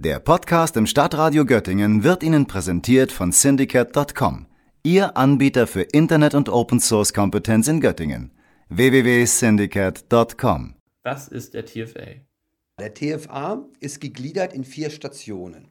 Der Podcast im Stadtradio Göttingen wird Ihnen präsentiert von Syndicate.com, Ihr Anbieter für Internet- und Open-Source-Kompetenz in Göttingen. www.syndicate.com Was ist der TFA? Der TFA ist gegliedert in vier Stationen.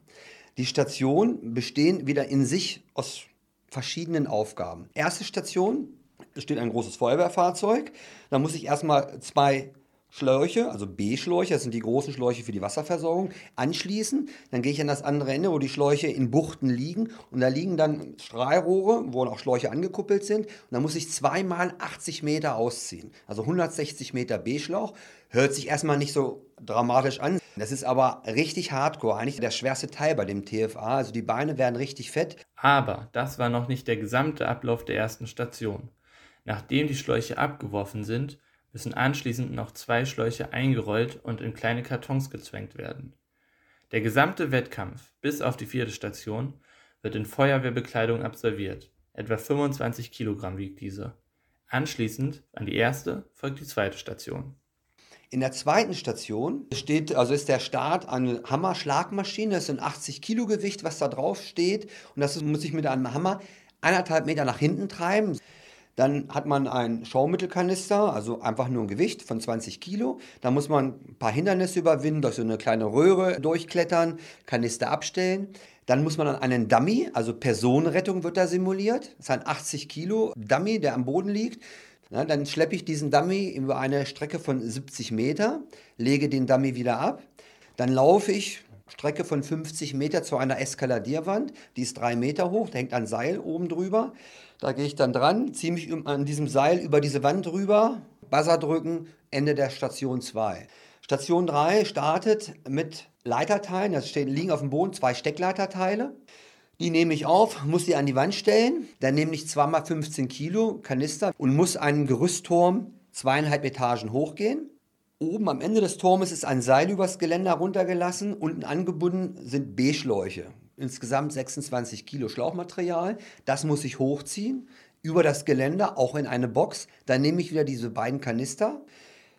Die Stationen bestehen wieder in sich aus verschiedenen Aufgaben. Erste Station, es steht ein großes Feuerwehrfahrzeug. Da muss ich erstmal zwei Schläuche, also B-Schläuche, das sind die großen Schläuche für die Wasserversorgung, anschließen. Dann gehe ich an das andere Ende, wo die Schläuche in Buchten liegen. Und da liegen dann Strahlrohre, wo auch Schläuche angekuppelt sind. Und dann muss ich zweimal 80 Meter ausziehen. Also 160 Meter B-Schlauch. Hört sich erstmal nicht so dramatisch an. Das ist aber richtig hardcore. Eigentlich der schwerste Teil bei dem TFA. Also die Beine werden richtig fett. Aber das war noch nicht der gesamte Ablauf der ersten Station. Nachdem die Schläuche abgeworfen sind, müssen anschließend noch zwei Schläuche eingerollt und in kleine Kartons gezwängt werden. Der gesamte Wettkampf bis auf die vierte Station wird in Feuerwehrbekleidung absolviert. Etwa 25 Kilogramm wiegt diese. Anschließend an die erste folgt die zweite Station. In der zweiten Station steht, also ist der Start eine Hammer-Schlagmaschine. Das sind 80 Kilo Gewicht, was da drauf steht. Und das muss ich mit einem Hammer eineinhalb Meter nach hinten treiben. Dann hat man einen Schaumittelkanister, also einfach nur ein Gewicht von 20 Kilo. Da muss man ein paar Hindernisse überwinden, durch so eine kleine Röhre durchklettern, Kanister abstellen. Dann muss man an einen Dummy, also Personenrettung wird da simuliert. Das ist ein 80 Kilo Dummy, der am Boden liegt. Ja, dann schleppe ich diesen Dummy über eine Strecke von 70 Meter, lege den Dummy wieder ab. Dann laufe ich Strecke von 50 Meter zu einer Eskaladierwand. Die ist drei Meter hoch, da hängt ein Seil oben drüber. Da gehe ich dann dran, ziehe mich an diesem Seil über diese Wand rüber, Buzzer drücken, Ende der Station 2. Station 3 startet mit Leiterteilen, da stehen, liegen auf dem Boden zwei Steckleiterteile. Die nehme ich auf, muss sie an die Wand stellen. Dann nehme ich zweimal 15 Kilo Kanister und muss einen Gerüstturm zweieinhalb Etagen hochgehen. Oben am Ende des Turmes ist ein Seil übers Geländer runtergelassen. Unten angebunden sind B-Schläuche insgesamt 26 Kilo Schlauchmaterial. Das muss ich hochziehen über das Geländer, auch in eine Box. Dann nehme ich wieder diese beiden Kanister,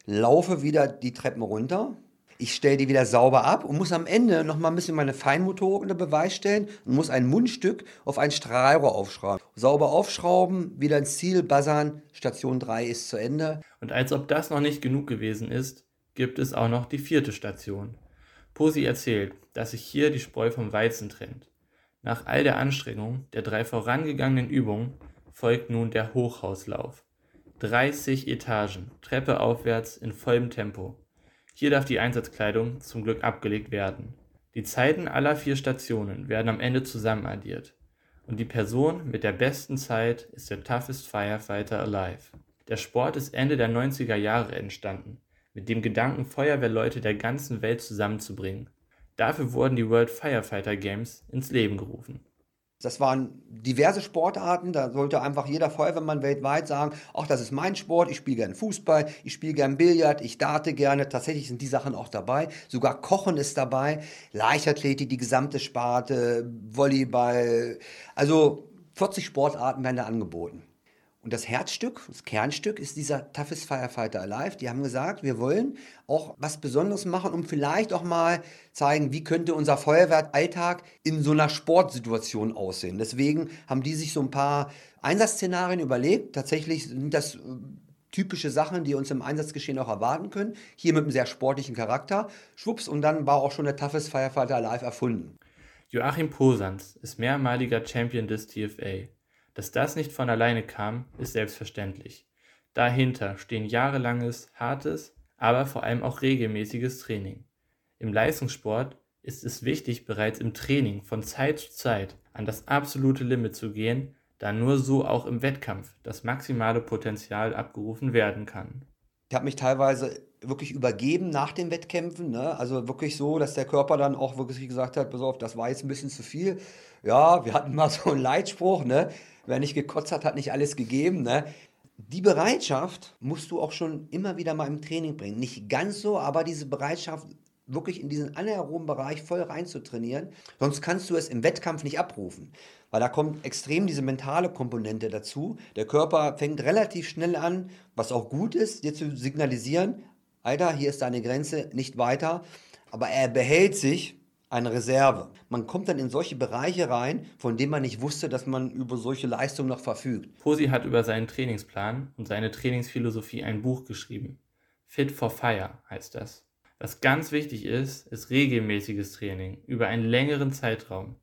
laufe wieder die Treppen runter. Ich stelle die wieder sauber ab und muss am Ende noch mal ein bisschen meine Feinmotorik unter Beweis stellen und muss ein Mundstück auf ein Strahlrohr aufschrauben. Sauber aufschrauben, wieder ins Ziel buzzern, Station 3 ist zu Ende. Und als ob das noch nicht genug gewesen ist, gibt es auch noch die vierte Station. Posi erzählt, dass sich hier die Spreu vom Weizen trennt. Nach all der Anstrengung der drei vorangegangenen Übungen folgt nun der Hochhauslauf. 30 Etagen, Treppe aufwärts in vollem Tempo. Hier darf die Einsatzkleidung zum Glück abgelegt werden. Die Zeiten aller vier Stationen werden am Ende zusammenaddiert. Und die Person mit der besten Zeit ist der toughest Firefighter alive. Der Sport ist Ende der 90er Jahre entstanden mit dem Gedanken, Feuerwehrleute der ganzen Welt zusammenzubringen. Dafür wurden die World Firefighter Games ins Leben gerufen. Das waren diverse Sportarten, da sollte einfach jeder Feuerwehrmann weltweit sagen, ach, das ist mein Sport, ich spiele gerne Fußball, ich spiele gerne Billard, ich date gerne, tatsächlich sind die Sachen auch dabei, sogar Kochen ist dabei, Leichtathletik, die gesamte Sparte, Volleyball, also 40 Sportarten werden da angeboten. Und das Herzstück, das Kernstück ist dieser Toughest Firefighter Alive. Die haben gesagt, wir wollen auch was Besonderes machen, um vielleicht auch mal zeigen, wie könnte unser Feuerwehralltag in so einer Sportsituation aussehen. Deswegen haben die sich so ein paar Einsatzszenarien überlegt. Tatsächlich sind das äh, typische Sachen, die uns im Einsatzgeschehen auch erwarten können. Hier mit einem sehr sportlichen Charakter. Schwupps, und dann war auch schon der Toughest Firefighter Alive erfunden. Joachim Posans ist mehrmaliger Champion des TFA. Dass das nicht von alleine kam, ist selbstverständlich. Dahinter stehen jahrelanges, hartes, aber vor allem auch regelmäßiges Training. Im Leistungssport ist es wichtig, bereits im Training von Zeit zu Zeit an das absolute Limit zu gehen, da nur so auch im Wettkampf das maximale Potenzial abgerufen werden kann. Ich habe mich teilweise wirklich übergeben nach den Wettkämpfen. Ne? Also wirklich so, dass der Körper dann auch wirklich gesagt hat, pass auf, das war jetzt ein bisschen zu viel. Ja, wir hatten mal so einen Leitspruch, ne? Wer nicht gekotzt hat, hat nicht alles gegeben. Ne? Die Bereitschaft musst du auch schon immer wieder mal im Training bringen. Nicht ganz so, aber diese Bereitschaft, wirklich in diesen anaeroben Bereich voll rein zu trainieren. Sonst kannst du es im Wettkampf nicht abrufen. Weil da kommt extrem diese mentale Komponente dazu. Der Körper fängt relativ schnell an, was auch gut ist, dir zu signalisieren, Alter, hier ist deine Grenze, nicht weiter. Aber er behält sich eine Reserve. Man kommt dann in solche Bereiche rein, von denen man nicht wusste, dass man über solche Leistungen noch verfügt. Posi hat über seinen Trainingsplan und seine Trainingsphilosophie ein Buch geschrieben. Fit for Fire heißt das. Was ganz wichtig ist, ist regelmäßiges Training über einen längeren Zeitraum.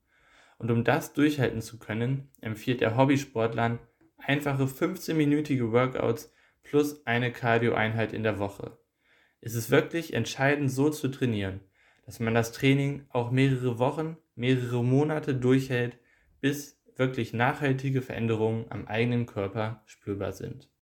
Und um das durchhalten zu können, empfiehlt er Hobbysportlern einfache 15-minütige Workouts plus eine Cardio-Einheit in der Woche. Es ist wirklich entscheidend, so zu trainieren, dass man das Training auch mehrere Wochen, mehrere Monate durchhält, bis wirklich nachhaltige Veränderungen am eigenen Körper spürbar sind.